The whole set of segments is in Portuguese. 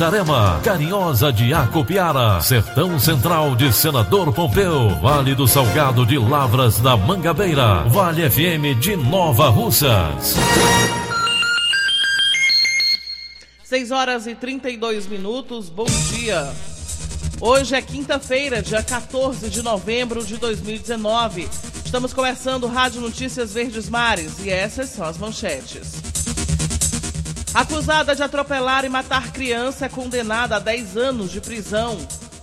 Itarema, Carinhosa de Acopiara, Sertão Central de Senador Pompeu, Vale do Salgado de Lavras da Mangabeira, Vale FM de Nova Russas. 6 horas e 32 minutos, bom dia. Hoje é quinta-feira, dia 14 de novembro de 2019. Estamos começando Rádio Notícias Verdes Mares e essas são as manchetes. Acusada de atropelar e matar criança é condenada a 10 anos de prisão.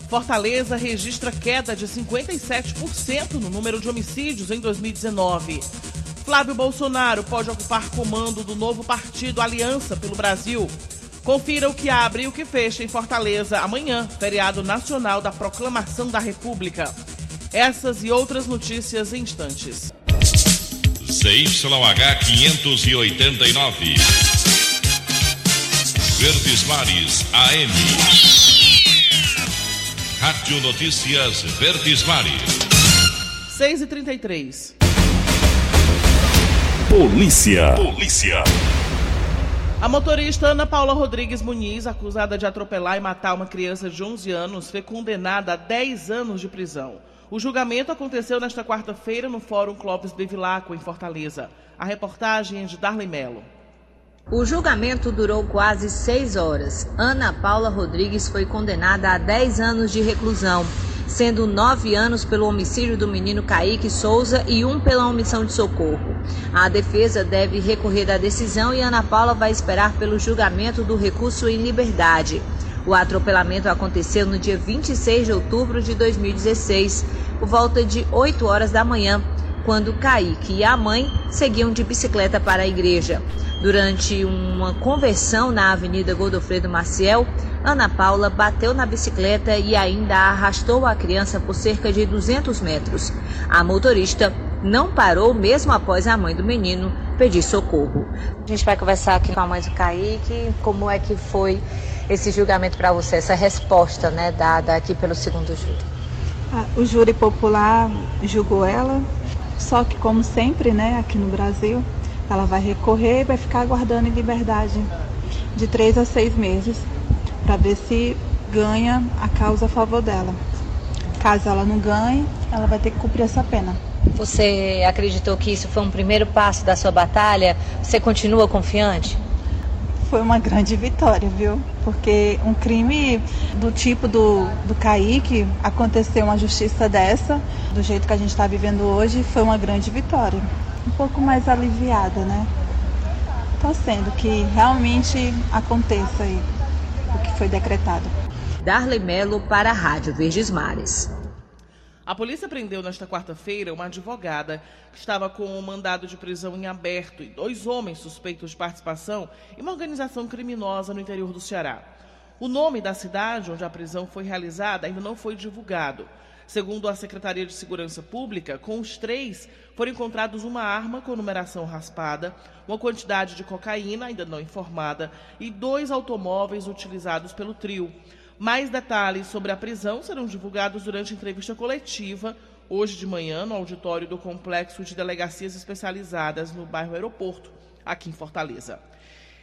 Fortaleza registra queda de 57% no número de homicídios em 2019. Flávio Bolsonaro pode ocupar comando do novo partido Aliança pelo Brasil. Confira o que abre e o que fecha em Fortaleza amanhã, feriado nacional da Proclamação da República. Essas e outras notícias em instantes. CYH 589. Verdes Mares AM. Rádio Notícias Verdes Mares. 6 e 33 Polícia. Polícia. A motorista Ana Paula Rodrigues Muniz, acusada de atropelar e matar uma criança de 11 anos, foi condenada a 10 anos de prisão. O julgamento aconteceu nesta quarta-feira no Fórum Clóvis Bevilacqua, em Fortaleza. A reportagem é de Darley Mello. O julgamento durou quase seis horas. Ana Paula Rodrigues foi condenada a 10 anos de reclusão, sendo nove anos pelo homicídio do menino Kaique Souza e um pela omissão de socorro. A defesa deve recorrer da decisão e Ana Paula vai esperar pelo julgamento do recurso em liberdade. O atropelamento aconteceu no dia 26 de outubro de 2016, por volta de 8 horas da manhã, quando Kaique e a mãe seguiam de bicicleta para a igreja. Durante uma conversão na Avenida Godofredo Maciel, Ana Paula bateu na bicicleta e ainda arrastou a criança por cerca de 200 metros. A motorista não parou mesmo após a mãe do menino pedir socorro. A gente vai conversar aqui com a mãe do Kaique, como é que foi esse julgamento para você, essa resposta né, dada aqui pelo segundo júri. Ah, o júri popular julgou ela, só que como sempre, né, aqui no Brasil, ela vai recorrer e vai ficar aguardando em liberdade de três a seis meses para ver se ganha a causa a favor dela. Caso ela não ganhe, ela vai ter que cumprir essa pena. Você acreditou que isso foi um primeiro passo da sua batalha? Você continua confiante? Foi uma grande vitória, viu? Porque um crime do tipo do, do Kaique, aconteceu uma justiça dessa, do jeito que a gente está vivendo hoje, foi uma grande vitória um pouco mais aliviada, né? Sendo que realmente aconteça aí o que foi decretado. Darley Melo para a Rádio Verdes Mares. A polícia prendeu nesta quarta-feira uma advogada que estava com um mandado de prisão em aberto e dois homens suspeitos de participação em uma organização criminosa no interior do Ceará. O nome da cidade onde a prisão foi realizada ainda não foi divulgado. Segundo a Secretaria de Segurança Pública, com os três foram encontrados uma arma com numeração raspada, uma quantidade de cocaína ainda não informada e dois automóveis utilizados pelo trio. Mais detalhes sobre a prisão serão divulgados durante a entrevista coletiva hoje de manhã no auditório do Complexo de Delegacias Especializadas no bairro Aeroporto, aqui em Fortaleza.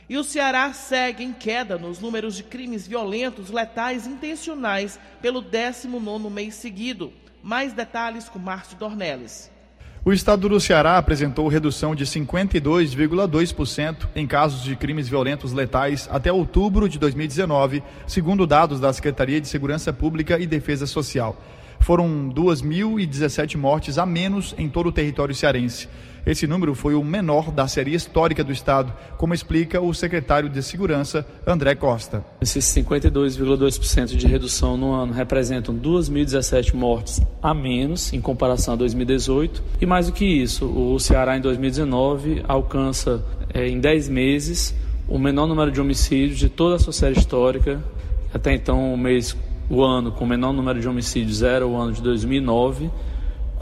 E o Ceará segue em queda nos números de crimes violentos, letais e intencionais pelo 19º mês seguido. Mais detalhes com Márcio Dornelles. O estado do Ceará apresentou redução de 52,2% em casos de crimes violentos letais até outubro de 2019, segundo dados da Secretaria de Segurança Pública e Defesa Social. Foram 2.017 mortes a menos em todo o território cearense. Esse número foi o menor da série histórica do Estado, como explica o secretário de Segurança, André Costa. Esses 52,2% de redução no ano representam 2.017 mortes a menos em comparação a 2018. E mais do que isso, o Ceará em 2019 alcança é, em 10 meses o menor número de homicídios de toda a sua série histórica. Até então, o mês, o ano com o menor número de homicídios era o ano de 2009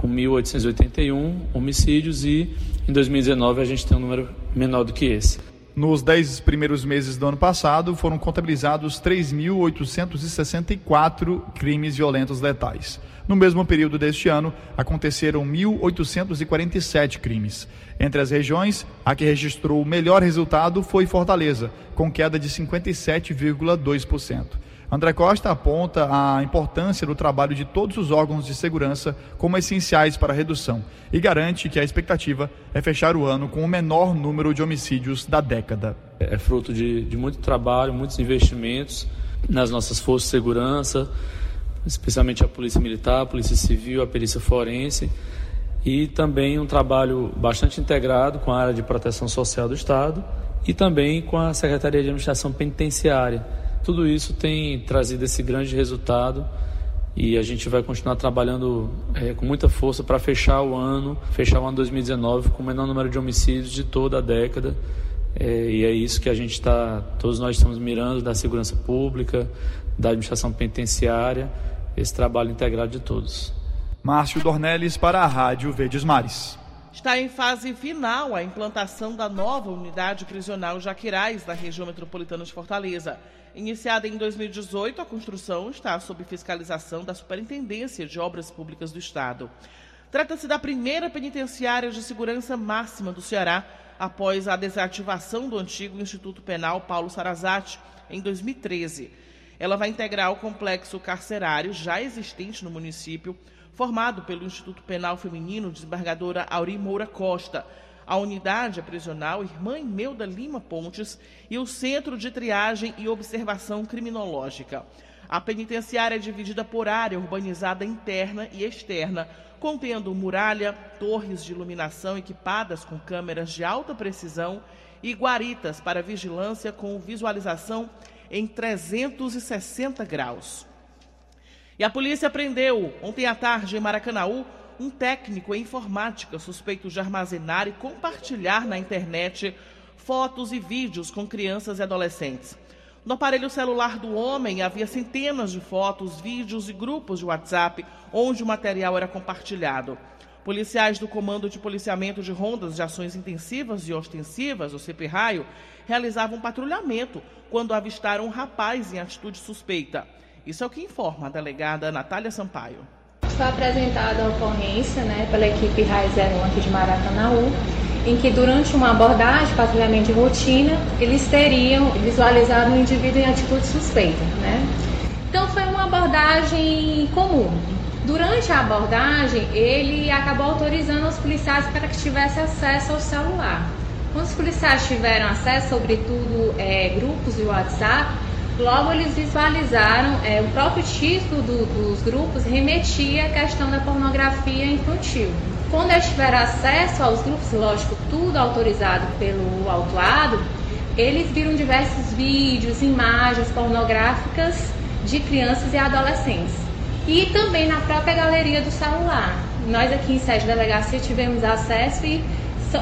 com 1.881 homicídios e em 2019 a gente tem um número menor do que esse. Nos dez primeiros meses do ano passado, foram contabilizados 3.864 crimes violentos letais. No mesmo período deste ano, aconteceram 1.847 crimes. Entre as regiões, a que registrou o melhor resultado foi Fortaleza, com queda de 57,2%. André Costa aponta a importância do trabalho de todos os órgãos de segurança como essenciais para a redução e garante que a expectativa é fechar o ano com o menor número de homicídios da década. É fruto de, de muito trabalho, muitos investimentos nas nossas forças de segurança, especialmente a Polícia Militar, a Polícia Civil, a Perícia Forense e também um trabalho bastante integrado com a área de proteção social do Estado e também com a Secretaria de Administração Penitenciária tudo isso tem trazido esse grande resultado e a gente vai continuar trabalhando é, com muita força para fechar o ano, fechar o ano 2019 com o menor número de homicídios de toda a década. É, e é isso que a gente está, todos nós estamos mirando da segurança pública, da administração penitenciária, esse trabalho integrado de todos. Márcio Dornelles para a Rádio Verdes Mares. Está em fase final a implantação da nova unidade prisional Jaquirais, na região metropolitana de Fortaleza. Iniciada em 2018, a construção está sob fiscalização da Superintendência de Obras Públicas do Estado. Trata-se da primeira penitenciária de segurança máxima do Ceará, após a desativação do antigo Instituto Penal Paulo Sarazate, em 2013. Ela vai integrar o complexo carcerário já existente no município, formado pelo Instituto Penal Feminino Desembargadora Auri Moura Costa, a Unidade Prisional Irmã Imelda Lima Pontes e o Centro de Triagem e Observação Criminológica. A penitenciária é dividida por área urbanizada interna e externa, contendo muralha, torres de iluminação equipadas com câmeras de alta precisão e guaritas para vigilância com visualização em 360 graus. E a polícia prendeu ontem à tarde em Maracanaú um técnico em informática suspeito de armazenar e compartilhar na internet fotos e vídeos com crianças e adolescentes. No aparelho celular do homem havia centenas de fotos, vídeos e grupos de WhatsApp onde o material era compartilhado. Policiais do Comando de Policiamento de Rondas de Ações Intensivas e Ostensivas, o CPRAIO, realizavam patrulhamento quando avistaram um rapaz em atitude suspeita. Isso é o que informa a delegada Natália Sampaio. Foi apresentada a ocorrência né, pela equipe RAI 01 aqui de Maracanaú, em que durante uma abordagem, patrulhamento de rotina, eles teriam visualizado um indivíduo em atitude suspeita. Né? Então foi uma abordagem comum. Durante a abordagem, ele acabou autorizando os policiais para que tivesse acesso ao celular. Quando os policiais tiveram acesso, sobretudo é, grupos de WhatsApp, Logo, eles visualizaram, é, o próprio título do, dos grupos remetia à questão da pornografia infantil. Quando eles tiveram acesso aos grupos, lógico, tudo autorizado pelo autuado, eles viram diversos vídeos, imagens pornográficas de crianças e adolescentes. E também na própria galeria do celular. Nós aqui em sede delegacia tivemos acesso e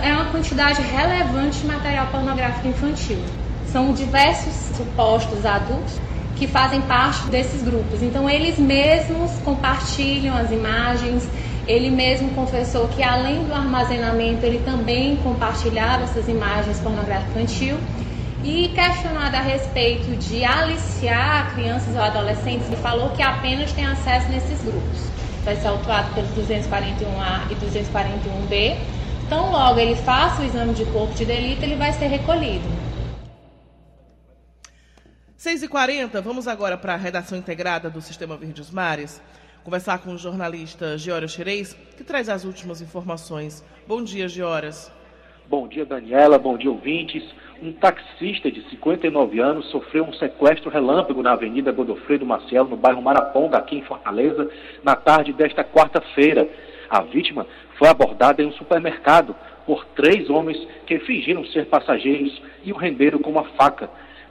é uma quantidade relevante de material pornográfico infantil. São diversos supostos adultos que fazem parte desses grupos. Então, eles mesmos compartilham as imagens. Ele mesmo confessou que, além do armazenamento, ele também compartilhava essas imagens pornográficas infantil. E questionado a respeito de aliciar crianças ou adolescentes, ele falou que apenas tem acesso nesses grupos. Vai ser autuado pelos 241A e 241B. Então, logo ele faça o exame de corpo de delito, ele vai ser recolhido. 6h40, vamos agora para a redação integrada do Sistema Verdes Mares, conversar com o jornalista Gioras Xerez, que traz as últimas informações. Bom dia, Gioras. Bom dia, Daniela. Bom dia, ouvintes. um taxista de 59 anos sofreu um sequestro relâmpago na Avenida Godofredo Maciel, no bairro Maraponga, aqui em Fortaleza, na tarde desta quarta-feira. A vítima foi abordada em um supermercado por três homens que fingiram ser passageiros e o renderam com uma faca.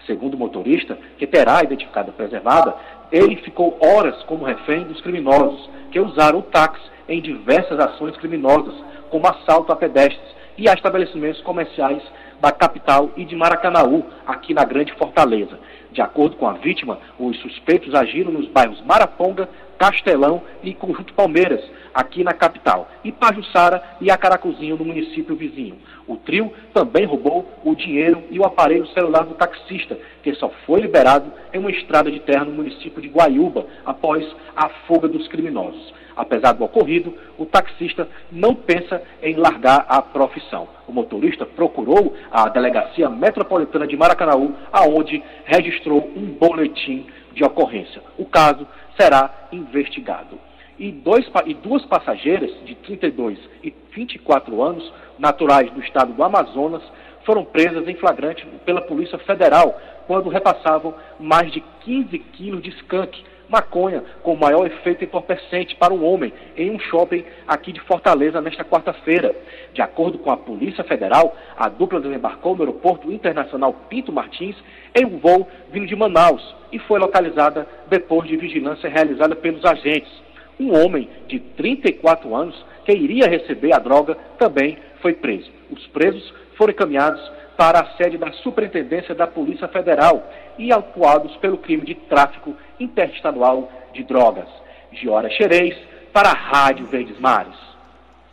Segundo o motorista, que terá a identificada preservada, ele ficou horas como refém dos criminosos, que usaram o táxi em diversas ações criminosas, como assalto a pedestres e a estabelecimentos comerciais da capital e de Maracanaú, aqui na Grande Fortaleza. De acordo com a vítima, os suspeitos agiram nos bairros Maraponga, Castelão e Conjunto Palmeiras, aqui na capital, e Pajuçara e Acaracuzinho, no município vizinho. O trio também roubou o dinheiro e o aparelho celular do taxista, que só foi liberado em uma estrada de terra no município de Guaiúba, após a fuga dos criminosos. Apesar do ocorrido, o taxista não pensa em largar a profissão. O motorista procurou a Delegacia Metropolitana de Maracanaú, aonde registrou um boletim de ocorrência. O caso será investigado. E, dois, e duas passageiras de 32 e 24 anos, naturais do estado do Amazonas, foram presas em flagrante pela Polícia Federal quando repassavam mais de 15 quilos de skunk maconha com maior efeito entorpecente para o homem em um shopping aqui de Fortaleza nesta quarta-feira. De acordo com a Polícia Federal, a dupla desembarcou no aeroporto internacional Pinto Martins em um voo vindo de Manaus e foi localizada depois de vigilância realizada pelos agentes. Um homem de 34 anos que iria receber a droga também foi preso. Os presos foram encaminhados para a sede da Superintendência da Polícia Federal e autuados pelo crime de tráfico interestadual de drogas. Giora Xerez, para a Rádio Verdes Mares.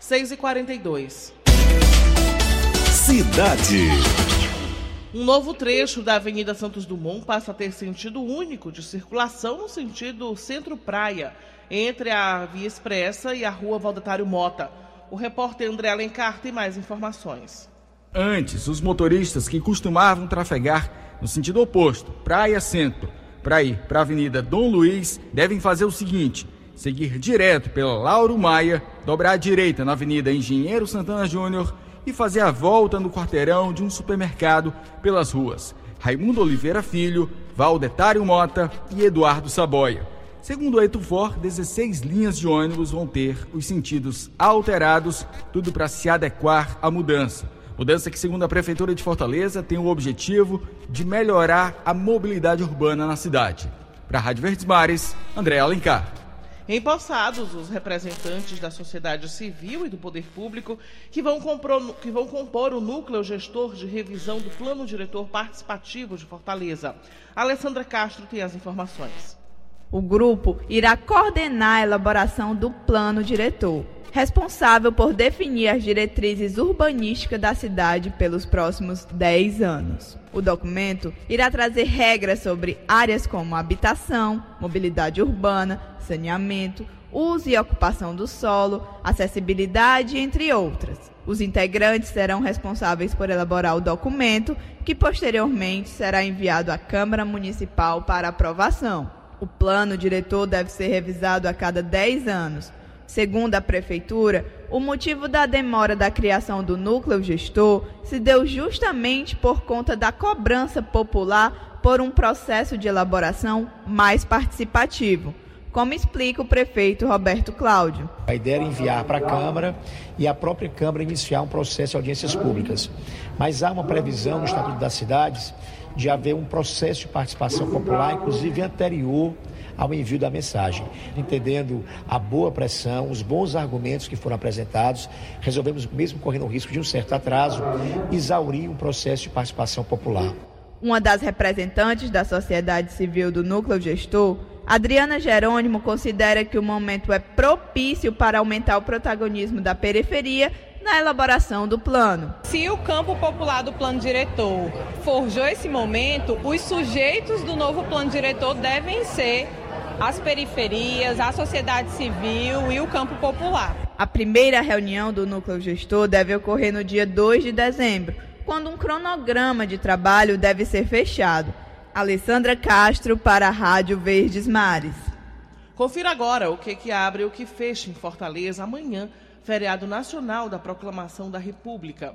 6h42. Cidade. Um novo trecho da Avenida Santos Dumont passa a ter sentido único de circulação no sentido centro-praia, entre a Via Expressa e a Rua Valdetário Mota. O repórter André Alencar tem mais informações. Antes, os motoristas que costumavam trafegar no sentido oposto, praia centro, para ir para a Avenida Dom Luiz, devem fazer o seguinte: seguir direto pela Lauro Maia, dobrar à direita na Avenida Engenheiro Santana Júnior e fazer a volta no quarteirão de um supermercado pelas ruas Raimundo Oliveira Filho, Valdetário Mota e Eduardo Saboia. Segundo a Etufor, 16 linhas de ônibus vão ter os sentidos alterados, tudo para se adequar à mudança. Mudança que, segundo a Prefeitura de Fortaleza, tem o objetivo de melhorar a mobilidade urbana na cidade. Para a Rádio Verdes Mares, André Alencar. Empossados os representantes da sociedade civil e do poder público que vão, compor, que vão compor o núcleo gestor de revisão do Plano Diretor Participativo de Fortaleza. Alessandra Castro tem as informações. O grupo irá coordenar a elaboração do plano diretor responsável por definir as diretrizes urbanísticas da cidade pelos próximos 10 anos. O documento irá trazer regras sobre áreas como habitação, mobilidade urbana, saneamento, uso e ocupação do solo, acessibilidade, entre outras. Os integrantes serão responsáveis por elaborar o documento, que posteriormente será enviado à Câmara Municipal para aprovação. O plano diretor deve ser revisado a cada 10 anos, Segundo a Prefeitura, o motivo da demora da criação do núcleo gestor se deu justamente por conta da cobrança popular por um processo de elaboração mais participativo, como explica o prefeito Roberto Cláudio. A ideia era enviar para a Câmara e a própria Câmara iniciar um processo de audiências públicas. Mas há uma previsão no Estatuto das Cidades de haver um processo de participação popular, inclusive anterior ao envio da mensagem. Entendendo a boa pressão, os bons argumentos que foram apresentados, resolvemos, mesmo correndo o risco de um certo atraso, exaurir um processo de participação popular. Uma das representantes da sociedade civil do núcleo gestor, Adriana Jerônimo, considera que o momento é propício para aumentar o protagonismo da periferia na elaboração do plano. Se o campo popular do plano diretor forjou esse momento, os sujeitos do novo plano diretor devem ser as periferias, a sociedade civil e o campo popular. A primeira reunião do núcleo gestor deve ocorrer no dia 2 de dezembro, quando um cronograma de trabalho deve ser fechado. Alessandra Castro para a Rádio Verdes Mares. Confira agora o que, que abre e o que fecha em Fortaleza amanhã, feriado nacional da Proclamação da República.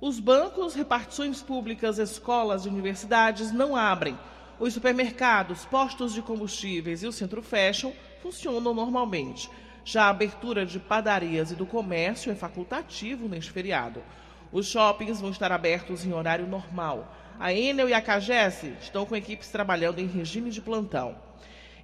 Os bancos, repartições públicas, escolas e universidades não abrem. Os supermercados, postos de combustíveis e o centro fashion funcionam normalmente. Já a abertura de padarias e do comércio é facultativo neste feriado. Os shoppings vão estar abertos em horário normal. A Enel e a Cagesse estão com equipes trabalhando em regime de plantão.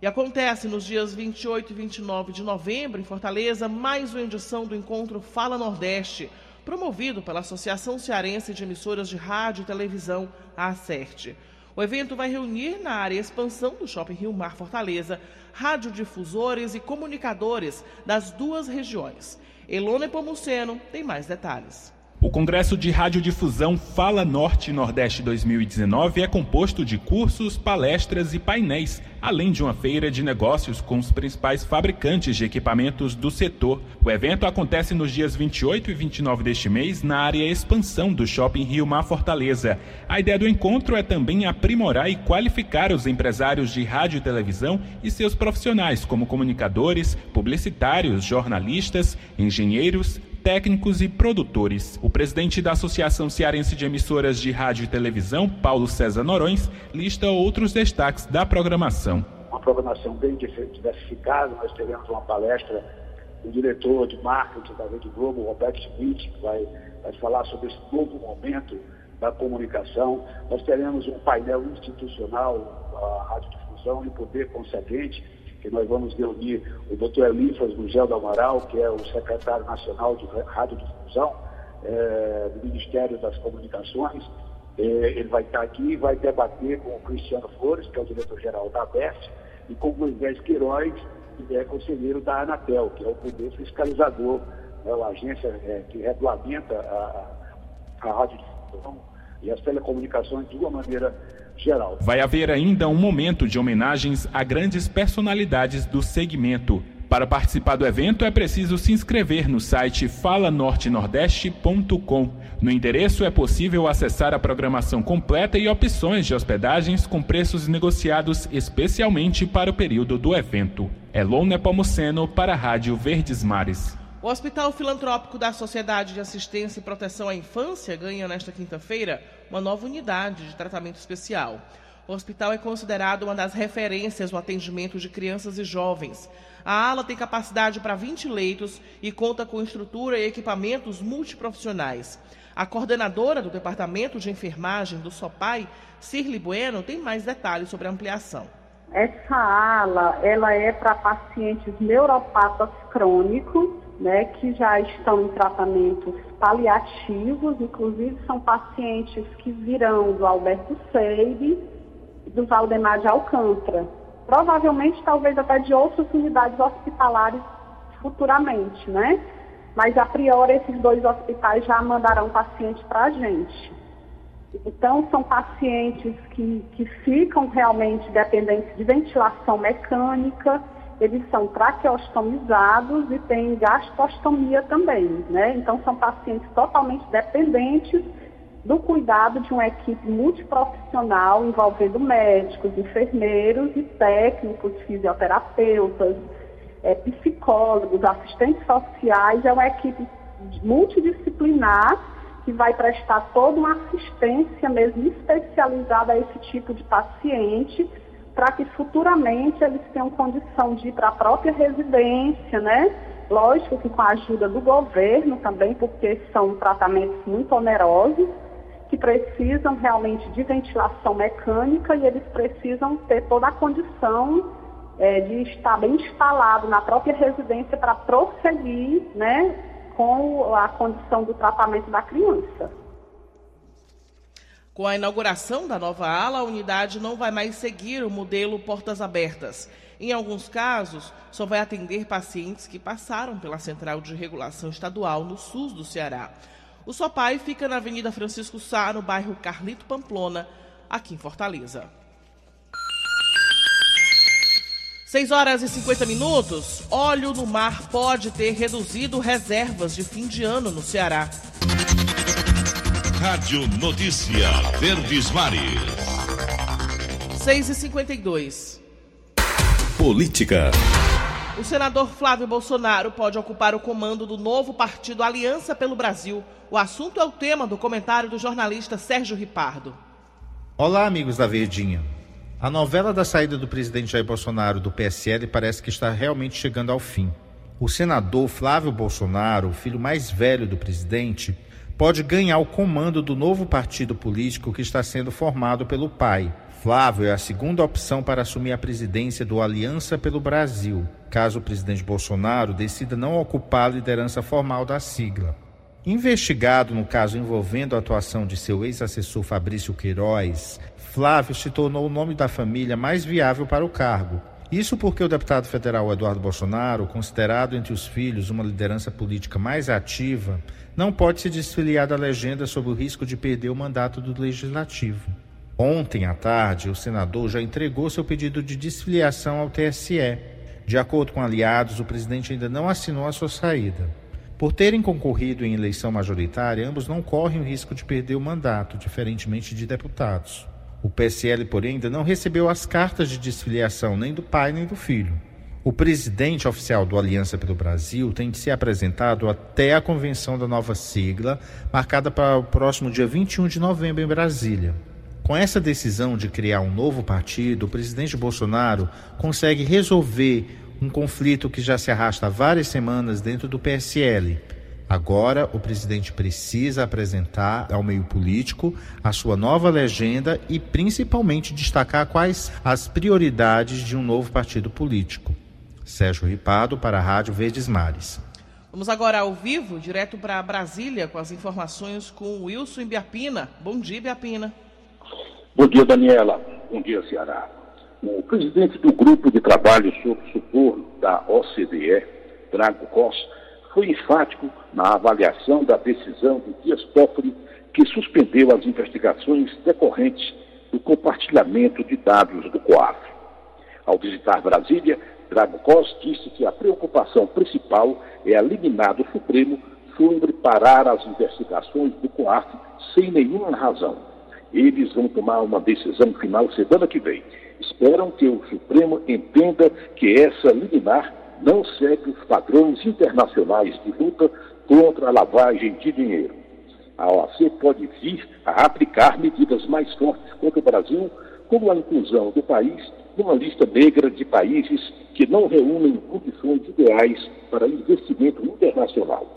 E acontece nos dias 28 e 29 de novembro, em Fortaleza, mais uma edição do encontro Fala Nordeste, promovido pela Associação Cearense de Emissoras de Rádio e Televisão, a ACERT. O evento vai reunir na área expansão do Shopping Rio Mar Fortaleza radiodifusores e comunicadores das duas regiões. Elone Pomuceno tem mais detalhes. O Congresso de Radiodifusão Fala Norte e Nordeste 2019 é composto de cursos, palestras e painéis, além de uma feira de negócios com os principais fabricantes de equipamentos do setor. O evento acontece nos dias 28 e 29 deste mês na área Expansão do Shopping Rio Mar Fortaleza. A ideia do encontro é também aprimorar e qualificar os empresários de rádio e televisão e seus profissionais, como comunicadores, publicitários, jornalistas, engenheiros, técnicos e produtores. O presidente da Associação Cearense de Emissoras de Rádio e Televisão, Paulo César Norões, lista outros destaques da programação. Uma programação bem diversificada, nós teremos uma palestra do diretor de marketing da Rede Globo, Roberto Schmidt, que vai, vai falar sobre esse novo momento da comunicação. Nós teremos um painel institucional, a radiodifusão e poder concedente, que nós vamos reunir o doutor Elifas Gugel do Amaral, que é o secretário nacional de radiodifusão é, do Ministério das Comunicações. É, ele vai estar aqui e vai debater com o Cristiano Flores, que é o diretor-geral da ABES, e com o Moisés Queiroz, que é conselheiro da Anatel, que é o poder fiscalizador, né, a agência é, que regulamenta a, a radiodifusão e as telecomunicações de uma maneira geral. Vai haver ainda um momento de homenagens a grandes personalidades do segmento. Para participar do evento é preciso se inscrever no site falanortenordeste.com. No endereço é possível acessar a programação completa e opções de hospedagens com preços negociados especialmente para o período do evento. Elon Nepomuceno para a Rádio Verdes Mares. O Hospital Filantrópico da Sociedade de Assistência e Proteção à Infância ganha nesta quinta-feira uma nova unidade de tratamento especial. O hospital é considerado uma das referências no atendimento de crianças e jovens. A ala tem capacidade para 20 leitos e conta com estrutura e equipamentos multiprofissionais. A coordenadora do Departamento de Enfermagem do SOPAI, Cirli Bueno, tem mais detalhes sobre a ampliação. Essa ala, ela é para pacientes neuropatas crônicos né, que já estão em tratamentos paliativos, inclusive são pacientes que virão do Alberto Seide e do Valdemar de Alcântara. Provavelmente, talvez até de outras unidades hospitalares futuramente, né? Mas, a priori, esses dois hospitais já mandarão pacientes para a gente. Então, são pacientes que, que ficam realmente dependentes de ventilação mecânica, eles são traqueostomizados e têm gastrostomia também, né? Então são pacientes totalmente dependentes do cuidado de uma equipe multiprofissional envolvendo médicos, enfermeiros e técnicos, fisioterapeutas, é, psicólogos, assistentes sociais. É uma equipe multidisciplinar que vai prestar toda uma assistência mesmo especializada a esse tipo de paciente para que futuramente eles tenham condição de ir para a própria residência, né? Lógico que com a ajuda do governo também, porque são tratamentos muito onerosos, que precisam realmente de ventilação mecânica e eles precisam ter toda a condição é, de estar bem instalado na própria residência para prosseguir né, com a condição do tratamento da criança. Com a inauguração da nova ala, a unidade não vai mais seguir o modelo portas abertas. Em alguns casos, só vai atender pacientes que passaram pela Central de Regulação Estadual no SUS do Ceará. O Sopai fica na Avenida Francisco Sá, no bairro Carlito Pamplona, aqui em Fortaleza. 6 horas e 50 minutos. Óleo no mar pode ter reduzido reservas de fim de ano no Ceará. Rádio Notícia Verdes Mares. 6 e 52 Política. O senador Flávio Bolsonaro pode ocupar o comando do novo partido Aliança pelo Brasil. O assunto é o tema do comentário do jornalista Sérgio Ripardo. Olá, amigos da Verdinha. A novela da saída do presidente Jair Bolsonaro do PSL parece que está realmente chegando ao fim. O senador Flávio Bolsonaro, o filho mais velho do presidente, pode ganhar o comando do novo partido político que está sendo formado pelo pai, Flávio é a segunda opção para assumir a presidência do Aliança pelo Brasil, caso o presidente Bolsonaro decida não ocupar a liderança formal da sigla. Investigado no caso envolvendo a atuação de seu ex-assessor Fabrício Queiroz, Flávio se tornou o nome da família mais viável para o cargo. Isso porque o deputado federal Eduardo Bolsonaro, considerado entre os filhos uma liderança política mais ativa, não pode se desfiliar da legenda sob o risco de perder o mandato do legislativo. Ontem à tarde, o senador já entregou seu pedido de desfiliação ao TSE. De acordo com aliados, o presidente ainda não assinou a sua saída. Por terem concorrido em eleição majoritária, ambos não correm o risco de perder o mandato, diferentemente de deputados. O PSL, porém, ainda não recebeu as cartas de desfiliação nem do pai nem do filho. O presidente oficial do Aliança pelo Brasil tem de ser apresentado até a convenção da nova sigla, marcada para o próximo dia 21 de novembro em Brasília. Com essa decisão de criar um novo partido, o presidente Bolsonaro consegue resolver um conflito que já se arrasta há várias semanas dentro do PSL. Agora, o presidente precisa apresentar ao meio político a sua nova legenda e, principalmente, destacar quais as prioridades de um novo partido político. Sérgio Ripado, para a Rádio Verdes Mares. Vamos agora ao vivo, direto para Brasília, com as informações com Wilson Biapina. Bom dia, Biapina. Bom dia, Daniela. Bom dia, Ceará. O presidente do Grupo de Trabalho sobre Socorro da OCDE, Drago Costa, foi enfático na avaliação da decisão de Dias Toffoli, que suspendeu as investigações decorrentes do compartilhamento de dados do COAF. Ao visitar Brasília, Drago Costa disse que a preocupação principal é eliminar do Supremo sobre parar as investigações do COAF sem nenhuma razão eles vão tomar uma decisão final semana que vem. Esperam que o Supremo entenda que essa liminar não segue os padrões internacionais de luta contra a lavagem de dinheiro. A OAC pode vir a aplicar medidas mais fortes contra o Brasil, como a inclusão do país numa lista negra de países que não reúnem condições ideais para investimento internacional.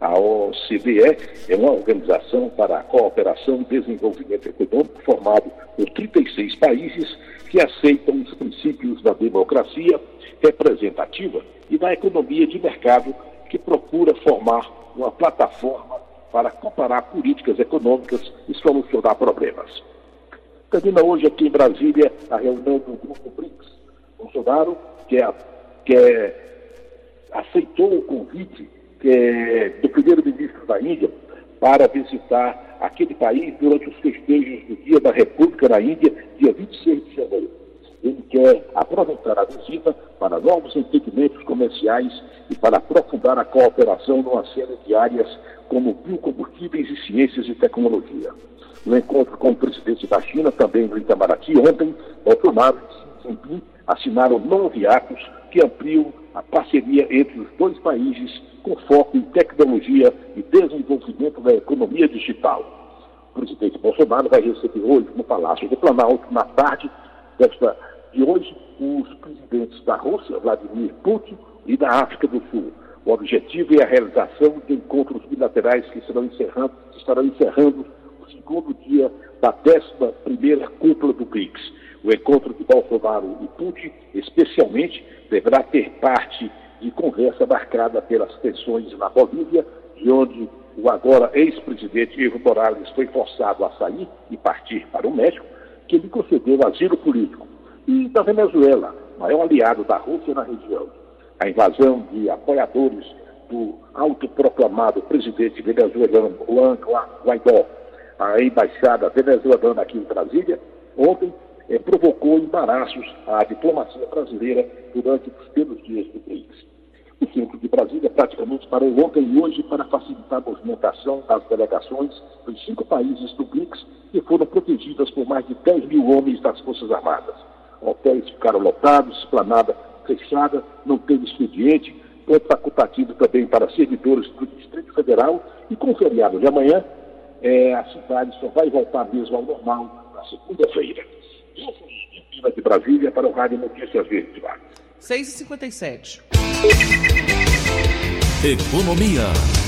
A OCDE é uma organização para a cooperação e desenvolvimento econômico formado por 36 países que aceitam os princípios da democracia representativa e da economia de mercado que procura formar uma plataforma para comparar políticas econômicas e solucionar problemas. Termina hoje aqui em Brasília a reunião do Grupo BRICS. Bolsonaro, que, é, que é, aceitou o convite é, do primeiro-ministro da Índia para visitar aquele país durante os festejos do Dia da República na Índia, dia 26 de janeiro. Ele quer aproveitar a visita para novos entendimentos comerciais e para aprofundar a cooperação numa série de áreas como biocombustíveis e ciências e tecnologia. No encontro com o presidente da China, também no Itamaraty, ontem, Bolsonaro e Xi Jinping assinaram nove atos que ampliam a parceria entre os dois países com foco em tecnologia e desenvolvimento da economia digital. O presidente Bolsonaro vai receber hoje no Palácio do Planalto, na tarde desta, de hoje, os presidentes da Rússia, Vladimir Putin, e da África do Sul. O objetivo é a realização de encontros bilaterais que, encerrando, que estarão encerrando o segundo dia da 11 cúpula do BRICS. O encontro de Bolsonaro e Putin, especialmente, deverá ter parte de conversa marcada pelas tensões na Bolívia, de onde o agora ex-presidente Evo Morales foi forçado a sair e partir para o México, que lhe concedeu asilo político. E da Venezuela, maior aliado da Rússia na região. A invasão de apoiadores do autoproclamado presidente venezuelano Juan Guaidó à embaixada venezuelana aqui em Brasília, ontem eh, provocou embaraços à diplomacia brasileira durante os primeiros dias do BRICS. O centro de Brasília praticamente parou ontem e hoje para facilitar a movimentação das delegações dos cinco países do BRICS que foram protegidas por mais de 10 mil homens das Forças Armadas. Hotéis ficaram lotados, esplanada fechada, não teve expediente, é facultativo também para servidores do Distrito Federal e com o feriado de amanhã, é, a cidade só vai voltar mesmo ao normal na segunda-feira. Eu sou de Brasília para o Rádio Notícias Verdes. 6h57. Economia.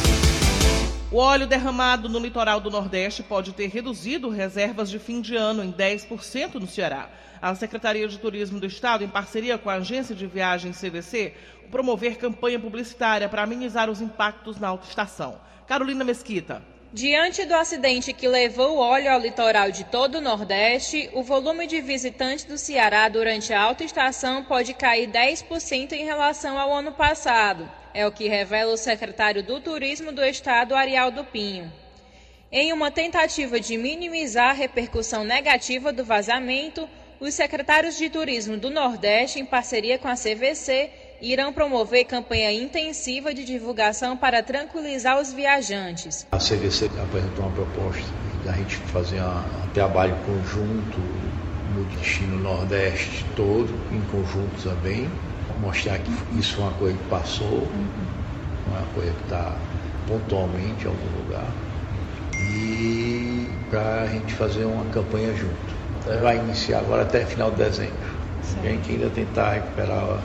O óleo derramado no litoral do Nordeste pode ter reduzido reservas de fim de ano em 10% no Ceará. A Secretaria de Turismo do Estado, em parceria com a Agência de Viagens CVC, promover campanha publicitária para amenizar os impactos na autoestação. Carolina Mesquita. Diante do acidente que levou óleo ao litoral de todo o Nordeste, o volume de visitantes do Ceará durante a autoestação pode cair 10% em relação ao ano passado. É o que revela o secretário do Turismo do Estado, Arialdo Pinho. Em uma tentativa de minimizar a repercussão negativa do vazamento, os secretários de Turismo do Nordeste, em parceria com a CVC, irão promover campanha intensiva de divulgação para tranquilizar os viajantes. A CVC apresentou uma proposta da gente fazer um trabalho conjunto no destino Nordeste todo, em conjunto também, mostrar que isso é uma coisa que passou, não é uma coisa que está pontualmente em algum lugar, e para a gente fazer uma campanha junto. Vai iniciar agora até final de dezembro. A gente ainda tentar recuperar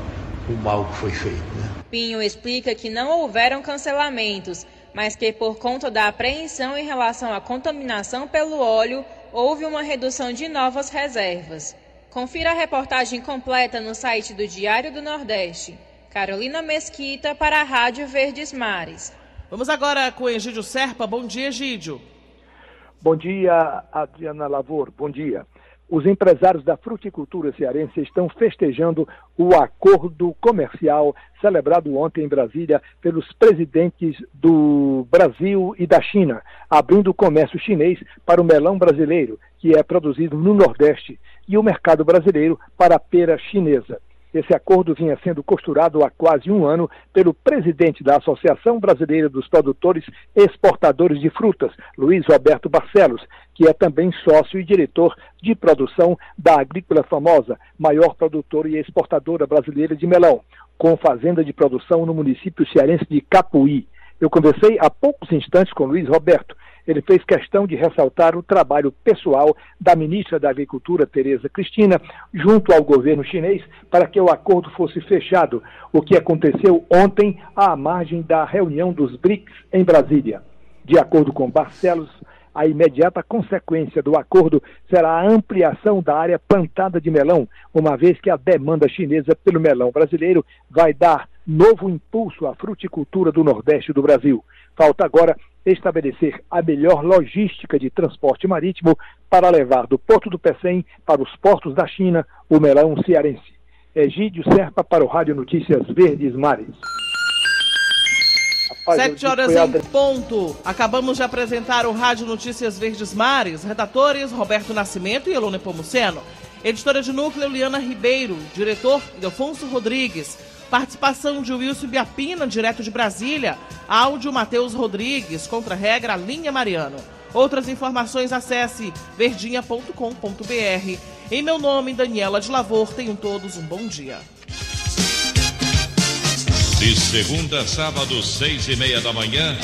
o mal que foi feito. Né? Pinho explica que não houveram cancelamentos, mas que por conta da apreensão em relação à contaminação pelo óleo, houve uma redução de novas reservas. Confira a reportagem completa no site do Diário do Nordeste. Carolina Mesquita para a Rádio Verdes Mares. Vamos agora com Egídio Serpa. Bom dia, Egídio. Bom dia, Adriana Lavor. Bom dia. Os empresários da fruticultura cearense estão festejando o acordo comercial celebrado ontem em Brasília pelos presidentes do Brasil e da China, abrindo o comércio chinês para o melão brasileiro, que é produzido no Nordeste, e o mercado brasileiro para a pera chinesa. Esse acordo vinha sendo costurado há quase um ano pelo presidente da Associação Brasileira dos Produtores Exportadores de Frutas, Luiz Roberto Barcelos, que é também sócio e diretor de produção da Agrícola Famosa, maior produtora e exportadora brasileira de melão, com fazenda de produção no município cearense de Capuí. Eu conversei há poucos instantes com Luiz Roberto ele fez questão de ressaltar o trabalho pessoal da ministra da Agricultura, Tereza Cristina, junto ao governo chinês, para que o acordo fosse fechado, o que aconteceu ontem à margem da reunião dos BRICS em Brasília. De acordo com Barcelos, a imediata consequência do acordo será a ampliação da área plantada de melão, uma vez que a demanda chinesa pelo melão brasileiro vai dar novo impulso à fruticultura do Nordeste do Brasil. Falta agora estabelecer a melhor logística de transporte marítimo para levar do Porto do Pecém para os portos da China o melão cearense. Egídio Serpa para o Rádio Notícias Verdes Mares. Sete horas em ponto. Acabamos de apresentar o Rádio Notícias Verdes Mares. Redatores Roberto Nascimento e Elone Pomuceno. Editora de núcleo Liana Ribeiro. Diretor Ildefonso Rodrigues. Participação de Wilson Biapina, direto de Brasília. Áudio Matheus Rodrigues, contra-regra Linha Mariano. Outras informações acesse verdinha.com.br. Em meu nome, Daniela de Lavor, tenham todos um bom dia. De segunda a sábado, seis e meia da manhã,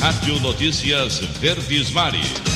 Rádio Notícias Verdes Mares.